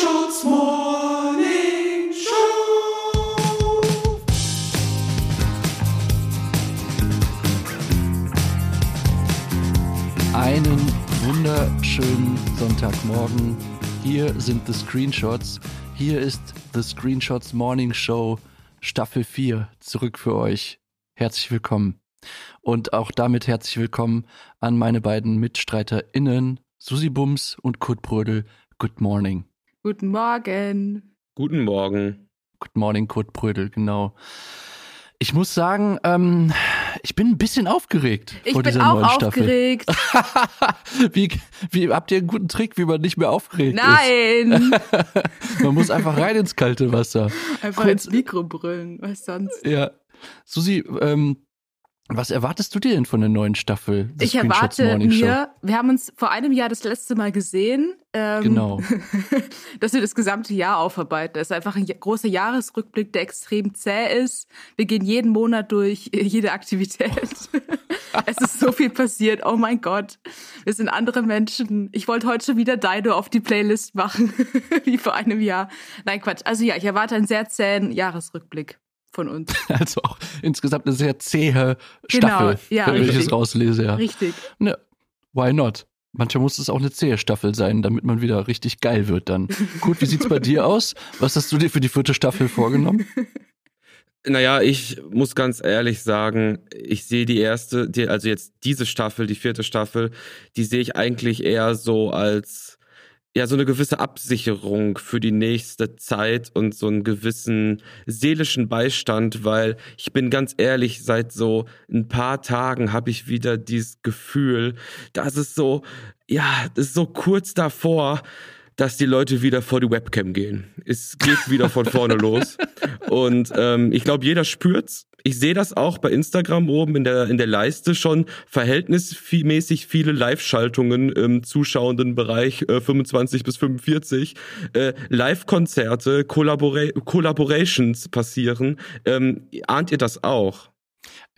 Screenshot's Morning Show. Einen wunderschönen Sonntagmorgen. Hier sind The Screenshots. Hier ist The Screenshots Morning Show Staffel 4 zurück für euch. Herzlich willkommen. Und auch damit herzlich willkommen an meine beiden MitstreiterInnen, Susi Bums und Kurt Brödel. Good morning. Guten Morgen. Guten Morgen. Good morning, Kurt Brödel, genau. Ich muss sagen, ähm, ich bin ein bisschen aufgeregt Ich vor bin dieser auch neuen Staffel. aufgeregt. wie, wie habt ihr einen guten Trick, wie man nicht mehr aufgeregt ist? Nein. Man muss einfach rein ins kalte Wasser. Einfach Kurz- ins Mikro brüllen. Was sonst? Ja. Susi, ähm, was erwartest du dir denn von der neuen Staffel? Ich erwarte mir, wir haben uns vor einem Jahr das letzte Mal gesehen, ähm, Genau. dass wir das gesamte Jahr aufarbeiten. Das ist einfach ein großer Jahresrückblick, der extrem zäh ist. Wir gehen jeden Monat durch, jede Aktivität. es ist so viel passiert. Oh mein Gott. Wir sind andere Menschen. Ich wollte heute schon wieder Dido auf die Playlist machen, wie vor einem Jahr. Nein, Quatsch. Also ja, ich erwarte einen sehr zähen Jahresrückblick von uns. Also auch insgesamt eine sehr zähe Genau, Staffel, ja, wenn ich richtig. es rauslese. Ja. Richtig. Ne, why not? Manchmal muss es auch eine zähe Staffel sein, damit man wieder richtig geil wird dann. Gut, wie sieht's bei dir aus? Was hast du dir für die vierte Staffel vorgenommen? Naja, ich muss ganz ehrlich sagen, ich sehe die erste, die, also jetzt diese Staffel, die vierte Staffel, die sehe ich eigentlich eher so als ja so eine gewisse Absicherung für die nächste Zeit und so einen gewissen seelischen Beistand, weil ich bin ganz ehrlich, seit so ein paar Tagen habe ich wieder dieses Gefühl, dass es so, ja, das ist so kurz davor, dass die Leute wieder vor die Webcam gehen. Es geht wieder von vorne los. Und ähm, ich glaube, jeder spürt's. Ich sehe das auch bei Instagram oben in der, in der Leiste schon verhältnismäßig viele Live-Schaltungen im zuschauenden Bereich äh, 25 bis 45. Äh, Live-Konzerte, Collabora Collaborations passieren. Ähm, ahnt ihr das auch?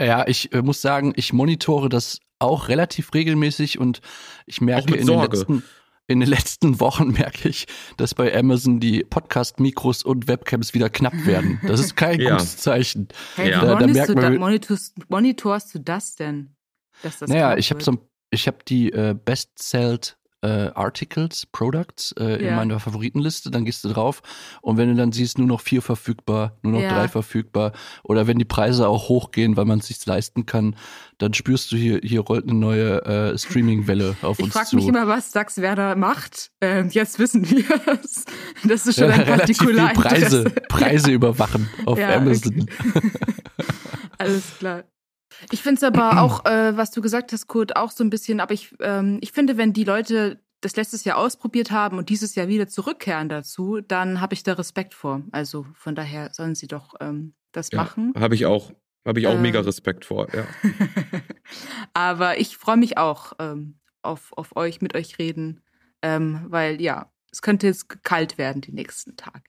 Ja, ich äh, muss sagen, ich monitore das auch relativ regelmäßig und ich merke in den, letzten, in den letzten Wochen merke ich, dass bei Amazon die Podcast-Mikros und Webcams wieder knapp werden. Das ist kein Ja. gutes Zeichen. Hey, Ja. wie Da- da monitorst, merkt du man- da, monitorst, monitorst du das denn? Dass das naja, ich habe so, ich habe die äh, Best-Sold äh, Articles, Products äh, in Ja. meiner Favoritenliste, dann gehst du drauf und wenn du dann siehst, nur noch vier verfügbar, nur noch Ja. drei verfügbar oder wenn die Preise auch hochgehen, weil man es sich leisten kann, dann spürst du hier, hier rollt eine neue äh, Streaming-Welle auf Ich uns frage zu. mich immer, was Dax Werder macht. Ähm, jetzt wissen wir es. Das ist schon ja, ein partikular Preise. Preise überwachen auf Amazon. Alles klar. Ich finde es aber auch, äh, was du gesagt hast, Kurt, auch so ein bisschen, aber ich, ähm, ich finde, wenn die Leute das letztes Jahr ausprobiert haben und dieses Jahr wieder zurückkehren dazu, dann habe ich da Respekt vor. Also von daher sollen sie doch ähm, das machen. Habe ich auch, habe ich auch Äh. mega Respekt vor. Ja. aber ich freue mich auch ähm, auf, auf euch, mit euch reden, ähm, weil ja, es könnte jetzt kalt werden die nächsten Tage.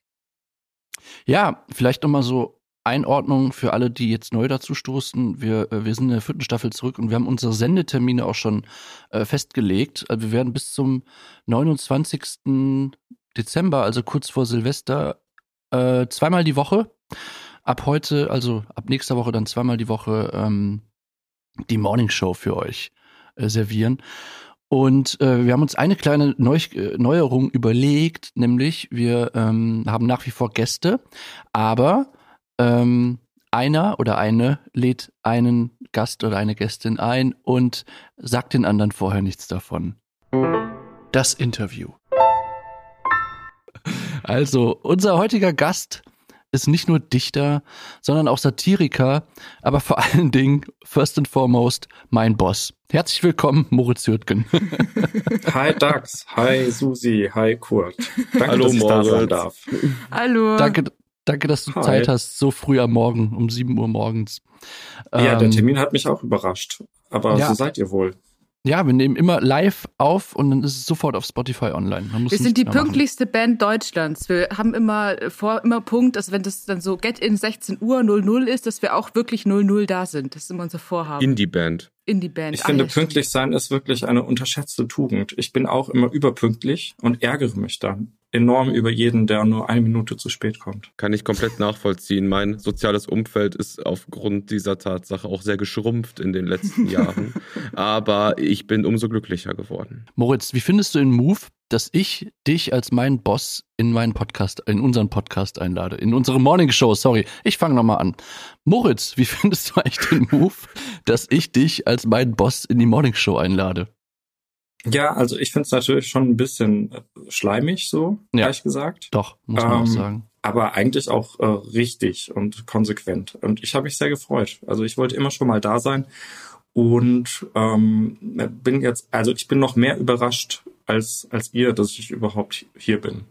Ja, vielleicht nochmal so Einordnung für alle, die jetzt neu dazu stoßen. Wir, äh, wir sind in der vierten Staffel zurück und wir haben unsere Sendetermine auch schon äh, festgelegt. Also wir werden bis zum 29. Dezember, also kurz vor Silvester, äh, zweimal die Woche. Ab heute, also ab nächster Woche dann zweimal die Woche ähm, die Morning Show für euch äh, servieren. Und äh, wir haben uns eine kleine Neu äh, Neuerung überlegt, nämlich wir ähm, haben nach wie vor Gäste, aber ähm, einer oder eine lädt einen Gast oder eine Gästin ein und sagt den anderen vorher nichts davon. Das Interview. Also, unser heutiger Gast ist nicht nur Dichter, sondern auch Satiriker, aber vor allen Dingen, first and foremost, mein Boss. Herzlich willkommen, Moritz Jürgen. Hi Dax, hi Susi, hi Kurt. Danke, Hallo, dass ich da sein Moritz. darf. Hallo. danke, danke, dass du Hi. Zeit hast, so früh am Morgen, um 7 Uhr morgens. Ja, der Ähm, Termin hat mich auch überrascht. Aber Ja. so seid ihr wohl. Ja, wir nehmen immer live auf und dann ist es sofort auf Spotify online. Man muss Wir sind die mehr machen. pünktlichste Band Deutschlands. Wir haben immer äh, vor immer Punkt, dass wenn das dann so Get in 16 Uhr 00 ist, dass wir auch wirklich 00 da sind. Das ist immer unser Vorhaben. Indie-Band. Indie-Band. Ich Ah, finde, ja, stimmt. pünktlich sein ist wirklich eine unterschätzte Tugend. Ich bin auch immer überpünktlich und ärgere mich dann. Enorm über jeden, der nur eine Minute zu spät kommt. Kann ich komplett nachvollziehen. Mein soziales Umfeld ist aufgrund dieser Tatsache auch sehr geschrumpft in den letzten Jahren. Aber ich bin umso glücklicher geworden. Moritz, wie findest du den Move, dass ich dich als meinen Boss in meinen Podcast, in unseren Podcast einlade? In unsere Morning Show, sorry. Ich fange nochmal an. Moritz, wie findest du eigentlich den Move, dass ich dich als meinen Boss in die Morning Show einlade? Ja, also ich finde es natürlich schon ein bisschen äh, schleimig, so, Ja. ehrlich gesagt. Doch, muss man auch Ähm, sagen. aber eigentlich auch äh, richtig und konsequent. Und ich habe mich sehr gefreut. Also ich wollte immer schon mal da sein und ähm, bin jetzt, also ich bin noch mehr überrascht als als ihr, dass ich überhaupt hier bin.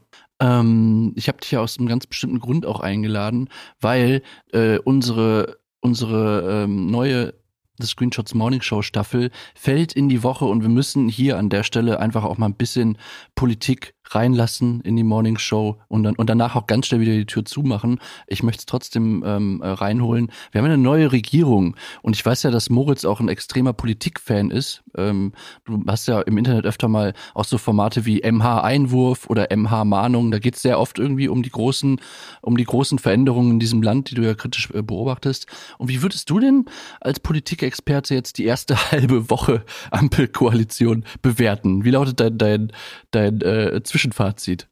Ähm, ich habe dich ja aus einem ganz bestimmten Grund auch eingeladen, weil äh, unsere unsere ähm, neue The Screenshots Morning Show Staffel fällt in die Woche und wir müssen hier an der Stelle einfach auch mal ein bisschen Politik reinlassen in die Morning Show und dann und danach auch ganz schnell wieder die Tür zumachen. Ich möchte es trotzdem ähm, äh, reinholen. Wir haben eine neue Regierung und ich weiß ja, dass Moritz auch ein extremer Politikfan ist. Ähm, du hast ja im Internet öfter mal auch so Formate wie MH-Einwurf oder MH-Mahnung. Da geht es sehr oft irgendwie um die großen, um die großen Veränderungen in diesem Land, die du ja kritisch äh, beobachtest. Und wie würdest du denn als Politikexperte jetzt die erste halbe Woche Ampelkoalition bewerten? Wie lautet dein, dein, dein äh, Zwischenfazit?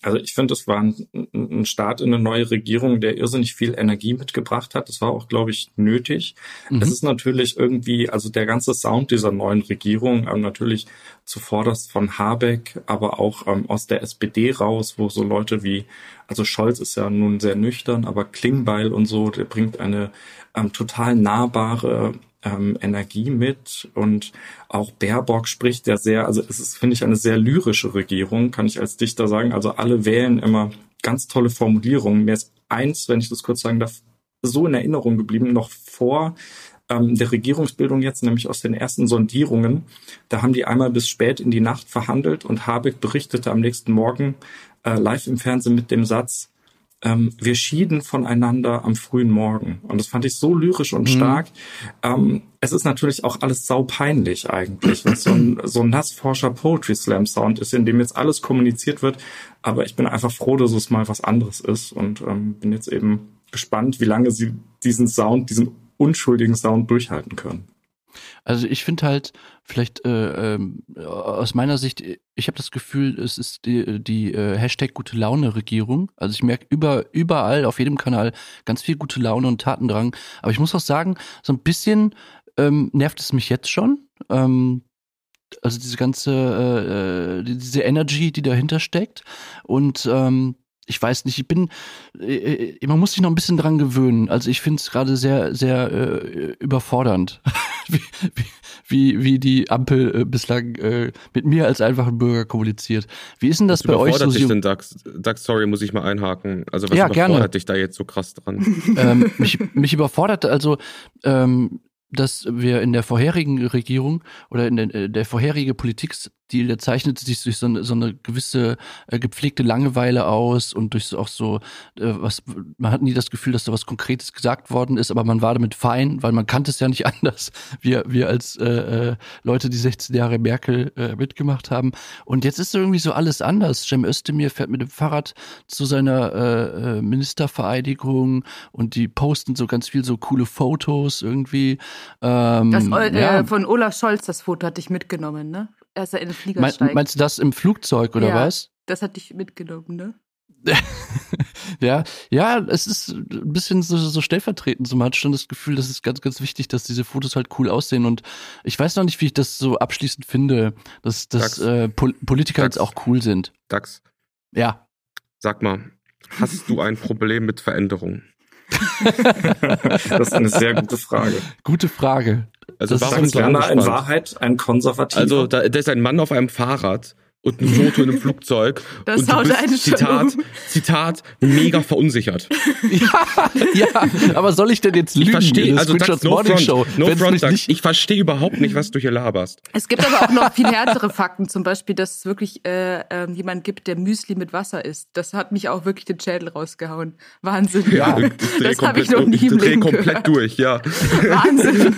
Also ich finde, es war ein, ein Start in eine neue Regierung, der irrsinnig viel Energie mitgebracht hat. Das war auch, glaube ich, nötig. Mhm. Es ist natürlich irgendwie, also der ganze Sound dieser neuen Regierung, ähm, natürlich zuvorderst von Habeck, aber auch ähm, aus der SPD raus, wo so Leute wie, also Scholz ist ja nun sehr nüchtern, aber Klingbeil und so, der bringt eine ähm, total nahbare ähm, Energie mit und auch Baerbock spricht ja sehr, also es ist, finde ich, eine sehr lyrische Regierung, kann ich als Dichter sagen. Also alle wählen immer ganz tolle Formulierungen. Mir ist eins, wenn ich das kurz sagen darf, so in Erinnerung geblieben, noch vor ähm, der Regierungsbildung jetzt, nämlich aus den ersten Sondierungen. Da haben die einmal bis spät in die Nacht verhandelt und Habeck berichtete am nächsten Morgen äh, live im Fernsehen mit dem Satz, ähm, wir schieden voneinander am frühen Morgen. Und das fand ich so lyrisch und Mhm. stark. Ähm, es ist natürlich auch alles saupeinlich eigentlich, wenn es so ein, so ein Nassforscher Poetry Slam Sound ist, in dem jetzt alles kommuniziert wird. Aber ich bin einfach froh, dass es mal was anderes ist und ähm, bin jetzt eben gespannt, wie lange sie diesen Sound, diesen unschuldigen Sound durchhalten können. Also ich finde halt, vielleicht äh, ähm, aus meiner Sicht, ich habe das Gefühl, es ist die, die äh, Hashtag gute Laune Regierung. Also ich merke über, überall auf jedem Kanal ganz viel gute Laune und Tatendrang. Aber ich muss auch sagen, so ein bisschen ähm, nervt es mich jetzt schon. Ähm, also diese ganze, äh, äh, diese Energy, die dahinter steckt. Und ähm, ich weiß nicht, ich bin, äh, äh, man muss sich noch ein bisschen dran gewöhnen. Also ich finde es gerade sehr, sehr äh, überfordernd, wie, wie, wie, die Ampel äh, bislang äh, mit mir als einfachen Bürger kommuniziert. Wie ist denn das Was bei euch überfordert so? dich denn, Dax? Dax, sorry, muss ich mal einhaken. Also was Ja, überfordert gerne. dich da jetzt so krass dran? ähm, mich, mich überfordert also, ähm, dass wir in der vorherigen Regierung oder in der, äh, der vorherige Politikstil, der zeichnete sich durch so eine, so eine gewisse äh, gepflegte Langeweile aus und durch so auch so, äh, was, man hat nie das Gefühl, dass da was Konkretes gesagt worden ist, aber man war damit fein, weil man kannte es ja nicht anders. Wir, wir als äh, äh, Leute, die 16 Jahre Merkel äh, mitgemacht haben. Und jetzt ist irgendwie so alles anders. Cem Özdemir fährt mit dem Fahrrad zu seiner äh, äh, Ministervereidigung und die posten so ganz viel so coole Fotos irgendwie. Ähm, Das, äh, ja. Von Olaf Scholz, das Foto hatte ich mitgenommen, ne? Als er in den Flieger Me steigt. meinst du das im Flugzeug oder Ja. was? das hatte ich mitgenommen, ne? ja, ja, es ist ein bisschen so, so stellvertretend. So, man hat schon das Gefühl, das ist ganz, ganz wichtig, dass diese Fotos halt cool aussehen. Und ich weiß noch nicht, wie ich das so abschließend finde, dass, dass äh, Pol Politiker Dax. jetzt auch cool sind. Dax, Ja. sag mal, hast du ein Problem mit Veränderung? Das ist eine sehr gute Frage. Gute Frage. Also Das warum so Werner in? Wahrheit ein Konservativer. Also da, da ist ein Mann auf einem Fahrrad und ein Foto in einem Flugzeug Das und du haut bist, einen schon Zitat, um. Zitat, mega verunsichert. ja, ja, aber soll ich denn jetzt Ich lügen? verstehe, in der also Dax, no Morning front, Show, no front, Dax. Ich verstehe überhaupt nicht, was du hier laberst. Es gibt aber auch noch viel härtere Fakten, zum Beispiel, dass es wirklich äh, ähm, jemand gibt, der Müsli mit Wasser isst. Das hat mich auch wirklich den Schädel rausgehauen. Wahnsinn. Ja, ich das habe ich noch nie ich im Leben komplett gehört. durch, ja. Wahnsinn.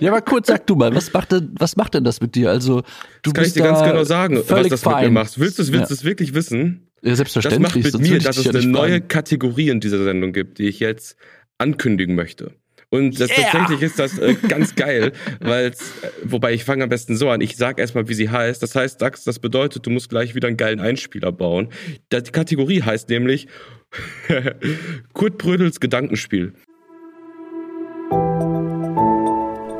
Ja, aber kurz sag du mal, was macht denn, was macht denn das mit dir? Also du Das kann ich bist dir ganz genau sagen. Völlig das mit fein. mir machst. Willst du es willst Ja. wirklich wissen? Ja, Das selbstverständlich. macht mit mir, dass es eine neue fragen. Kategorie in dieser Sendung gibt, die ich jetzt ankündigen möchte. Und das Yeah. tatsächlich ist das äh, ganz geil, weil äh, wobei ich fange am besten so an. Ich sag erstmal, wie sie heißt. Das heißt, Dax, das bedeutet, du musst gleich wieder einen geilen Einspieler bauen. Die Kategorie heißt nämlich Kurt Brödels Gedankenspiel.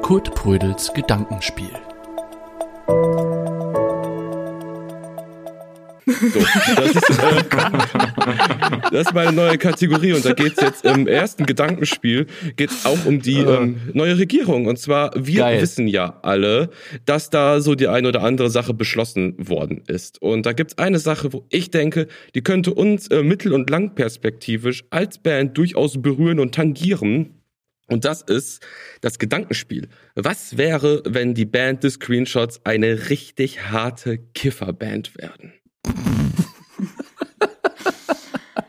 Kurt Prödels Gedankenspiel. So, das, ist, äh, das ist meine neue Kategorie und da geht's jetzt im ersten Gedankenspiel geht's auch um die ähm, neue Regierung und zwar wir Geil. wissen ja alle, dass da so die eine oder andere Sache beschlossen worden ist und da gibt's eine Sache, wo ich denke, die könnte uns äh, mittel- und langperspektivisch als Band durchaus berühren und tangieren. Und das ist das Gedankenspiel. Was wäre, wenn die Band des Screenshots eine richtig harte Kifferband werden?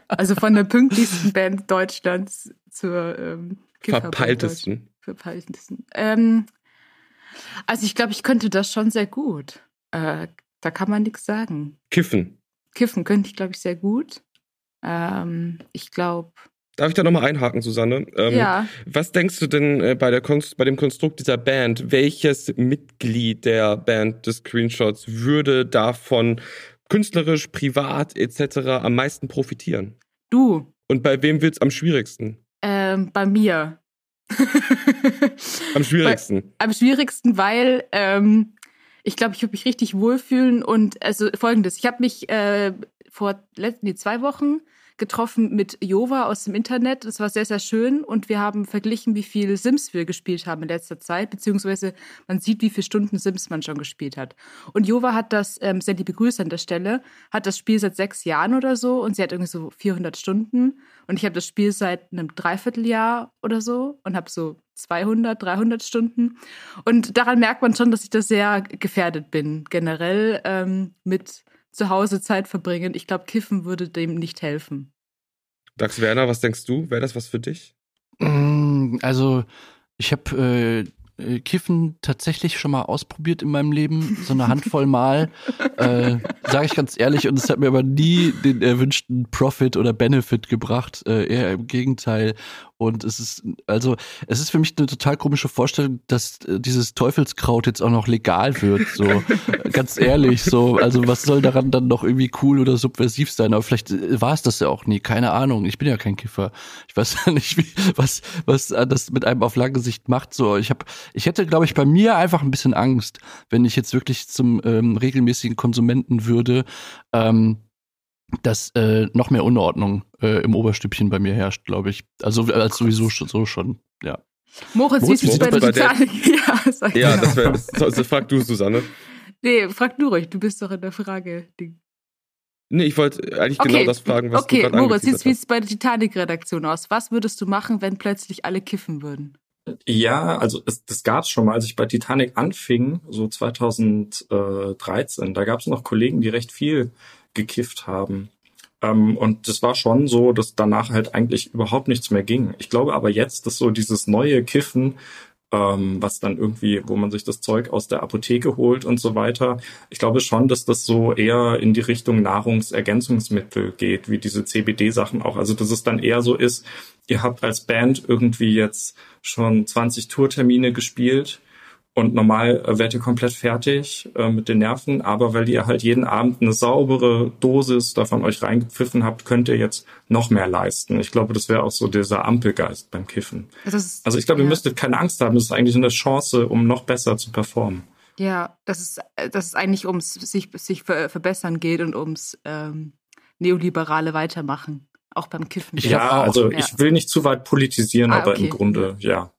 Also von der pünktlichsten Band Deutschlands zur ähm, Verpeiltesten. Verpeiltesten. Ähm, also ich glaube, ich könnte das schon sehr gut. Äh, da kann man nichts sagen. Kiffen. Kiffen könnte ich, glaube ich, sehr gut. Ähm, ich glaube, Darf ich da nochmal einhaken, Susanne? Ähm, ja. Was denkst du denn äh, bei, der Konst bei dem Konstrukt dieser Band? Welches Mitglied der Band des Screenshots würde davon künstlerisch, privat etc. am meisten profitieren? Du, Und bei wem wird's am schwierigsten? ähm, bei mir. Am schwierigsten. Am schwierigsten, weil ähm, ich glaube, ich würde mich richtig wohlfühlen und also folgendes, ich habe mich äh, vor letzten die zwei Wochen getroffen mit Jova aus dem Internet. Das war sehr, sehr schön und wir haben verglichen, wie viel Sims wir gespielt haben in letzter Zeit, beziehungsweise man sieht, wie viele Stunden Sims man schon gespielt hat. Und Jova hat das, ähm, sehr liebe Grüße an der Stelle, hat das Spiel seit sechs Jahren oder so und sie hat irgendwie so 400 Stunden und ich habe das Spiel seit einem Dreivierteljahr oder so und habe so 200, 300 Stunden. Und daran merkt man schon, dass ich da sehr gefährdet bin, generell ähm, mit zu Hause Zeit verbringen. Ich glaube, Kiffen würde dem nicht helfen. Dax Werner, was denkst du? Wäre das was für dich? Mm, Also, ich habe äh, äh, Kiffen tatsächlich schon mal ausprobiert in meinem Leben, so eine Handvoll Mal, äh, sage ich ganz ehrlich, und es hat mir aber nie den erwünschten Profit oder Benefit gebracht, äh, eher im Gegenteil. Und es ist, also, es ist für mich eine total komische Vorstellung, dass äh, dieses Teufelskraut jetzt auch noch legal wird. So, ganz ehrlich, so, also was soll daran dann noch irgendwie cool oder subversiv sein? Aber vielleicht äh, war es das ja auch nie, keine Ahnung. Ich bin ja kein Kiffer. Ich weiß ja nicht, wie, was, was äh, das mit einem auf lange Sicht macht. So, ich habe, ich hätte, glaube ich, bei mir einfach ein bisschen Angst, wenn ich jetzt wirklich zum ähm, regelmäßigen Konsumenten würde. Ähm, dass äh, noch mehr Unordnung äh, im Oberstübchen bei mir herrscht, glaube ich. Also als sowieso schon, so schon, ja. Moritz, wie Moritz, sieht's wie bei der sieht's bei der- Titanic? ja, sag Ja, genau. das wäre. So, so, frag du, Susanne. Nee, frag du ruhig, du bist doch in der Frage. Die- Nee, ich wollte eigentlich genau das fragen, was okay, du gerade Moritz, wie hast. sieht's bei der Titanic-Redaktion aus? Was würdest du machen, wenn plötzlich alle kiffen würden? Ja, also es, das gab's schon mal, als ich bei Titanic anfing, so 2013. Da gab's noch Kollegen, die recht viel gekifft haben. Ähm, und das war schon so, dass danach halt eigentlich überhaupt nichts mehr ging. Ich glaube aber jetzt, dass so dieses neue Kiffen, ähm, was dann irgendwie, wo man sich das Zeug aus der Apotheke holt und so weiter, ich glaube schon, dass das so eher in die Richtung Nahrungsergänzungsmittel geht, wie diese CBD-Sachen auch. Also dass es dann eher so ist, ihr habt als Band irgendwie jetzt schon 20 Tourtermine gespielt und normal äh, werdet ihr komplett fertig äh, mit den Nerven, aber weil ihr halt jeden Abend eine saubere Dosis davon euch reingepfiffen habt, könnt ihr jetzt noch mehr leisten. Ich glaube, das wäre auch so dieser Ampelgeist beim Kiffen. Das ist, Also ich glaube, ihr ja. müsstet keine Angst haben, das ist eigentlich eine Chance, um noch besser zu performen. Ja, dass es, äh, dass es eigentlich ums sich, sich ver verbessern geht und ums ähm, neoliberale Weitermachen. Auch beim Kiffen. Ich ja, also Ja. ich will nicht zu weit politisieren, Ah, aber okay. im Grunde ja.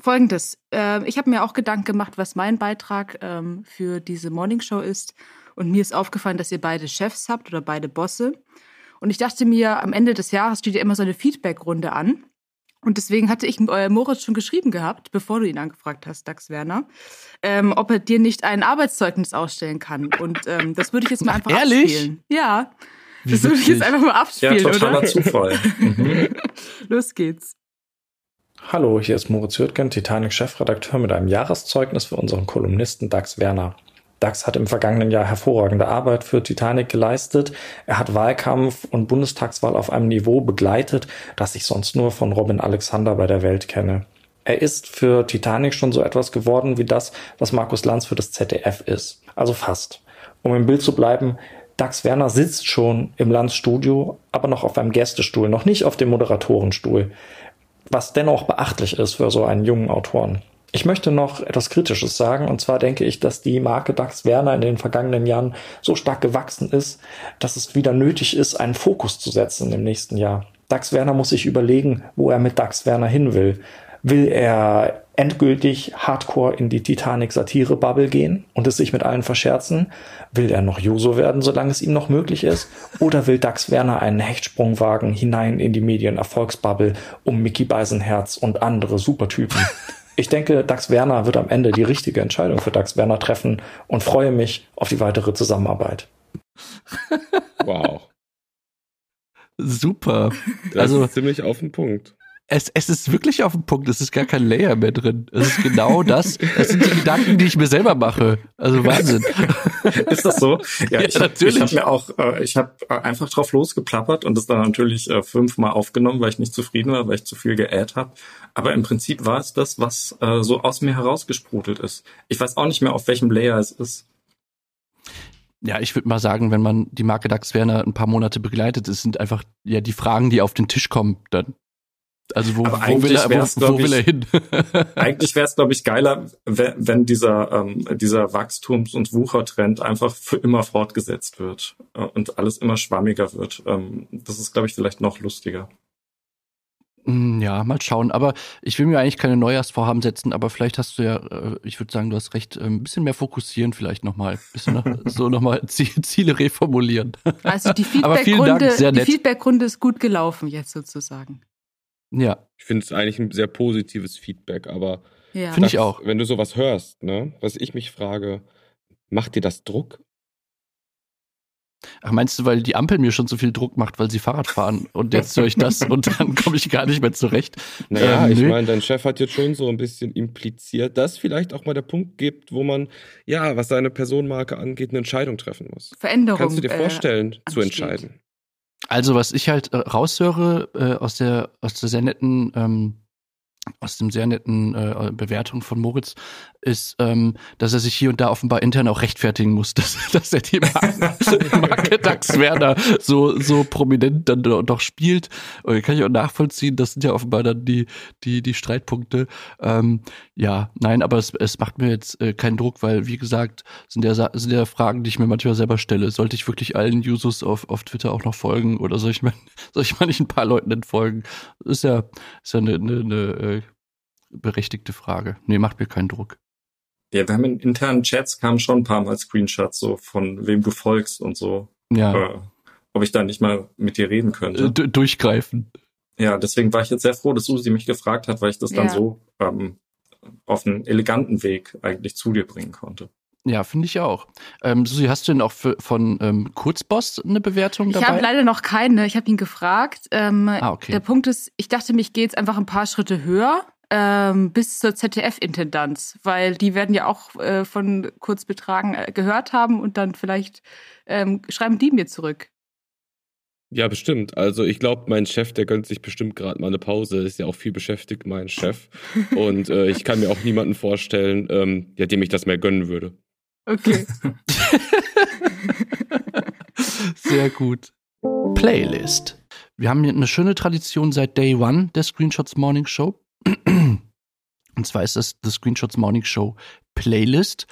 Folgendes. Äh, ich habe mir auch Gedanken gemacht, was mein Beitrag ähm, für diese Morningshow ist. Und mir ist aufgefallen, dass ihr beide Chefs habt oder beide Bosse. Und ich dachte mir, am Ende des Jahres steht ja immer so eine Feedback-Runde an. Und deswegen hatte ich äh, Moritz schon geschrieben gehabt, bevor du ihn angefragt hast, Dax Werner, ähm, ob er dir nicht ein Arbeitszeugnis ausstellen kann. Und ähm, das würde ich jetzt mal einfach Ehrlich? abspielen. Ja, Wie das würde ich jetzt einfach mal Ja, abspielen, totaler oder? Zufall. Mhm. Los geht's. Hallo, hier ist Moritz Hürtgen, Titanic-Chefredakteur mit einem Jahreszeugnis für unseren Kolumnisten Dax Werner. Dax hat im vergangenen Jahr hervorragende Arbeit für Titanic geleistet. Er hat Wahlkampf und Bundestagswahl auf einem Niveau begleitet, das ich sonst nur von Robin Alexander bei der Welt kenne. Er ist für Titanic schon so etwas geworden wie das, was Markus Lanz für das ZDF ist. Also fast. Um im Bild zu bleiben, Dax Werner sitzt schon im Lanz-Studio, aber noch auf einem Gästestuhl, noch nicht auf dem Moderatorenstuhl. Was dennoch beachtlich ist für so einen jungen Autoren. Ich möchte noch etwas Kritisches sagen, und zwar denke ich, dass die Marke Dax Werner in den vergangenen Jahren so stark gewachsen ist, dass es wieder nötig ist, einen Fokus zu setzen im nächsten Jahr. Dax Werner muss sich überlegen, wo er mit Dax Werner hin will. Will er endgültig hardcore in die Titanic-Satire-Bubble gehen und es sich mit allen verscherzen? Will er noch Juso werden, solange es ihm noch möglich ist? Oder will Dax Werner einen Hechtsprung wagen hinein in die Medien-Erfolgsbubble um Mickey Beisenherz und andere Supertypen? Ich denke, Dax Werner wird am Ende die richtige Entscheidung für Dax Werner treffen und freue mich auf die weitere Zusammenarbeit. Wow. Super. Das Also- ist ziemlich auf den Punkt. Es, es ist wirklich auf dem Punkt, es ist gar kein Layer mehr drin. Es ist genau das. Das sind die Gedanken, die ich mir selber mache. Also Wahnsinn. Ist das so? Ja, Ja, ich, natürlich. ich habe mir auch, äh, ich habe äh, einfach drauf losgeplappert und das dann natürlich äh, fünfmal aufgenommen, weil ich nicht zufrieden war, weil ich zu viel geäht habe. Aber im Prinzip war es das, was so aus mir herausgesprudelt ist. Ich weiß auch nicht mehr, auf welchem Layer es ist. Ja, ich würde mal sagen, wenn man die Marke Dax Werner ein paar Monate begleitet, es sind einfach ja die Fragen, die auf den Tisch kommen dann. Also wo, wo, will, eigentlich er, wo, wo will er hin? Eigentlich wäre es, glaube ich, geiler, wenn, wenn dieser, ähm, dieser Wachstums- und Wuchertrend einfach für immer fortgesetzt wird äh, und alles immer schwammiger wird. Ähm, das ist, glaube ich, vielleicht noch lustiger. Hm, Ja, mal schauen. Aber ich will mir eigentlich keine Neujahrsvorhaben setzen, aber vielleicht hast du ja, äh, ich würde sagen, du hast recht, äh, ein bisschen mehr fokussieren vielleicht nochmal. Ein bisschen noch, so nochmal Ziele reformulieren. Also die Feedbackrunde. Feedbackrunde ist gut gelaufen jetzt sozusagen. Ja, Ich finde es eigentlich ein sehr positives Feedback, aber Ja. Finde ich auch. Wenn du sowas hörst, ne, was ich mich frage, macht dir das Druck? Ach, meinst du, weil die Ampel mir schon so viel Druck macht, weil sie Fahrrad fahren und jetzt höre ich das und dann komme ich gar nicht mehr zurecht? Naja, Ähm, ich meine, dein Chef hat jetzt schon so ein bisschen impliziert, dass vielleicht auch mal der Punkt gibt, wo man, ja, was seine Personenmarke angeht, eine Entscheidung treffen muss. Veränderung. Kannst du dir äh, vorstellen, zu ansteht. entscheiden? Also, was ich halt äh, raushöre äh, aus der aus der sehr netten ähm, aus dem sehr netten äh, Bewertung von Moritz ist, ähm, dass er sich hier und da offenbar intern auch rechtfertigen muss, dass, dass er die Marke, Marke Dax Werner so so prominent dann do- doch spielt. Und kann ich auch nachvollziehen. Das sind ja offenbar dann die die die Streitpunkte. Ähm, ja, nein, aber es, es macht mir jetzt äh, keinen Druck, weil wie gesagt sind ja sind ja Fragen, die ich mir manchmal selber stelle. Sollte ich wirklich allen Users auf auf Twitter auch noch folgen oder soll ich mal soll ich mal nicht ein paar Leuten entfolgen? Ist ja ist ja eine, eine, eine äh, berechtigte Frage. Nee, macht mir keinen Druck. Ja, wir haben in internen Chats kamen schon ein paar Mal Screenshots so von wem du folgst und so. Ja, Äh, ob ich da nicht mal mit dir reden könnte. d- durchgreifen. Ja, deswegen war ich jetzt sehr froh, dass Susi mich gefragt hat, weil ich das dann Ja. so ähm, auf einen eleganten Weg eigentlich zu dir bringen konnte. Ja, finde ich auch. Ähm, Susi, hast du denn auch für, von ähm, Kurzboss eine Bewertung Ich dabei? habe leider noch keine. Ich habe ihn gefragt. Ähm, Ah, okay. Der Punkt ist, ich dachte, mich geht's einfach ein paar Schritte höher ähm, bis zur ZDF-Intendanz, weil die werden ja auch äh, von Kurzbetragen äh, gehört haben und dann vielleicht ähm, schreiben die mir zurück. Ja, bestimmt. Also ich glaube, mein Chef, der gönnt sich bestimmt gerade mal eine Pause, ist ja auch viel beschäftigt, mein Chef. Und äh, ich kann mir auch niemanden vorstellen, ähm, ja, dem ich das mehr gönnen würde. Okay. Sehr gut. Playlist. Wir haben hier eine schöne Tradition seit Day One der Screenshots Morning Show. Und zwar ist das The Screenshots Morning Show Playlist,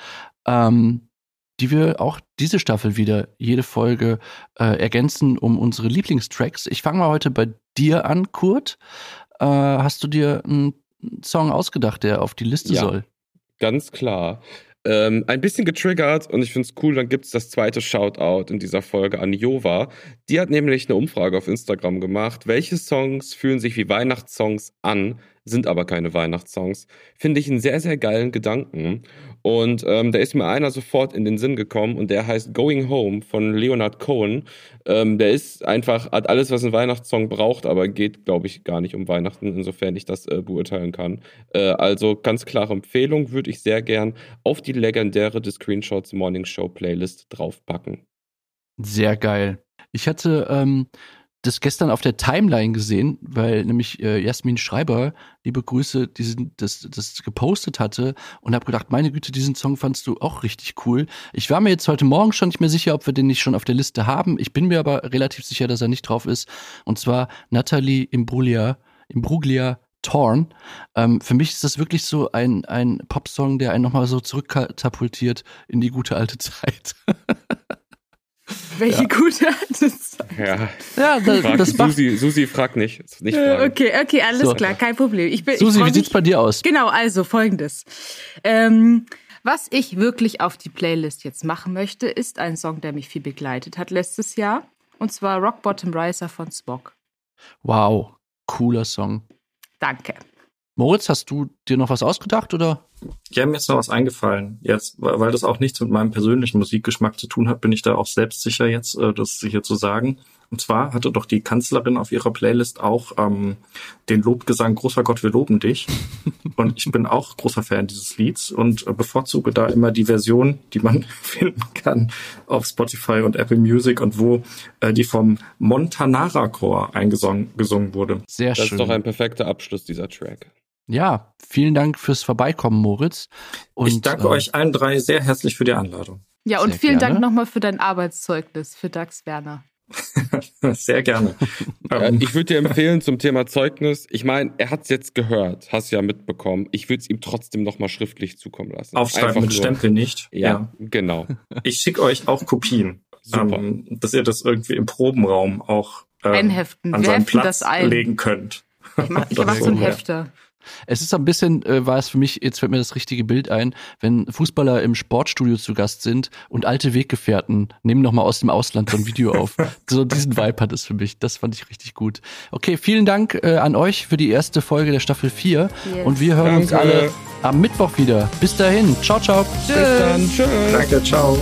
ähm, die wir auch diese Staffel wieder jede Folge äh, ergänzen um unsere Lieblingstracks. Ich fange mal heute bei dir an, Kurt. Äh, hast du dir einen Song ausgedacht, der auf die Liste Ja. soll? Ganz klar. Ähm, ein bisschen getriggert und ich finde es cool, dann gibt es das zweite Shoutout in dieser Folge an Jova. Die hat nämlich eine Umfrage auf Instagram gemacht. Welche Songs fühlen sich wie Weihnachtssongs an, sind aber keine Weihnachtssongs? Finde ich einen sehr, sehr geilen Gedanken. Und ähm, da ist mir einer sofort in den Sinn gekommen und der heißt Going Home von Leonard Cohen. Ähm, der ist einfach, hat alles, was ein Weihnachtssong braucht, aber geht, glaube ich, gar nicht um Weihnachten, insofern ich das äh, beurteilen kann. Äh, also ganz klare Empfehlung, würde ich sehr gern auf die legendäre The Screenshots Morning Show Playlist draufpacken. Sehr geil. Ich hatte ähm, das gestern auf der Timeline gesehen, weil nämlich äh, Jasmin Schreiber, liebe Grüße, diesen, das, das gepostet hatte und habe gedacht, meine Güte, diesen Song fandst du auch richtig cool. Ich war mir jetzt heute Morgen schon nicht mehr sicher, ob wir den nicht schon auf der Liste haben. Ich bin mir aber relativ sicher, dass er nicht drauf ist. Und zwar Natalie Imbruglia, Imbruglia Torn. Ähm, für mich ist das wirklich so ein, ein Popsong, der einen nochmal so zurückkatapultiert in die gute alte Zeit. Welche ja. gute Zeit. Ja, ja das, frag, das. Susi, Susi fragt nicht. nicht fragen. Okay, okay, alles so. klar, kein Problem. Ich bin, Susi, ich wie sieht's bei dir aus? Genau, also folgendes. Ähm, was ich wirklich auf die Playlist jetzt machen möchte, ist ein Song, der mich viel begleitet hat letztes Jahr. Und zwar Rock Bottom Riser von Spock. Wow, cooler Song. Danke. Moritz, hast du dir noch was ausgedacht oder? Ja, mir ist noch was eingefallen. Jetzt, weil das auch nichts mit meinem persönlichen Musikgeschmack zu tun hat, bin ich da auch selbstsicher jetzt, äh, das hier zu sagen. Und zwar hatte doch die Kanzlerin auf ihrer Playlist auch ähm, den Lobgesang Großer Gott, wir loben dich. Und ich bin auch großer Fan dieses Lieds und äh, bevorzuge da immer die Version, die man finden kann auf Spotify und Apple Music und wo äh, die vom Montanara Chor eingesungen wurde. Sehr das schön. Das ist doch ein perfekter Abschluss dieser Track. Ja, vielen Dank fürs Vorbeikommen, Moritz. Und, ich danke äh, euch allen drei sehr herzlich für die Einladung. Ja, und vielen gerne. Dank nochmal für dein Arbeitszeugnis für Dax Werner. Sehr gerne. Ja, ich würde dir empfehlen zum Thema Zeugnis. Ich meine, er hat es jetzt gehört, hast ja mitbekommen. Ich würde es ihm trotzdem nochmal schriftlich zukommen lassen. Aufschreiben Einfach mit nur. Stempel nicht. Ja, ja. genau. Ich schicke euch auch Kopien, ähm, dass ihr das irgendwie im Probenraum auch ähm, Einheften. an seinen Platz ein. legen könnt. Ich mache mach so einen Hefter. Es ist ein bisschen, äh, war es für mich, jetzt fällt mir das richtige Bild ein, wenn Fußballer im Sportstudio zu Gast sind und alte Weggefährten nehmen nochmal aus dem Ausland so ein Video auf. so diesen Vibe hat es für mich. Das fand ich richtig gut. Okay, vielen Dank äh, an euch für die erste Folge der Staffel 4. Yes. Und wir hören Danke. uns alle am Mittwoch wieder. Bis dahin. Ciao, ciao. Tschüss. Bis dann. Tschüss. Danke, ciao.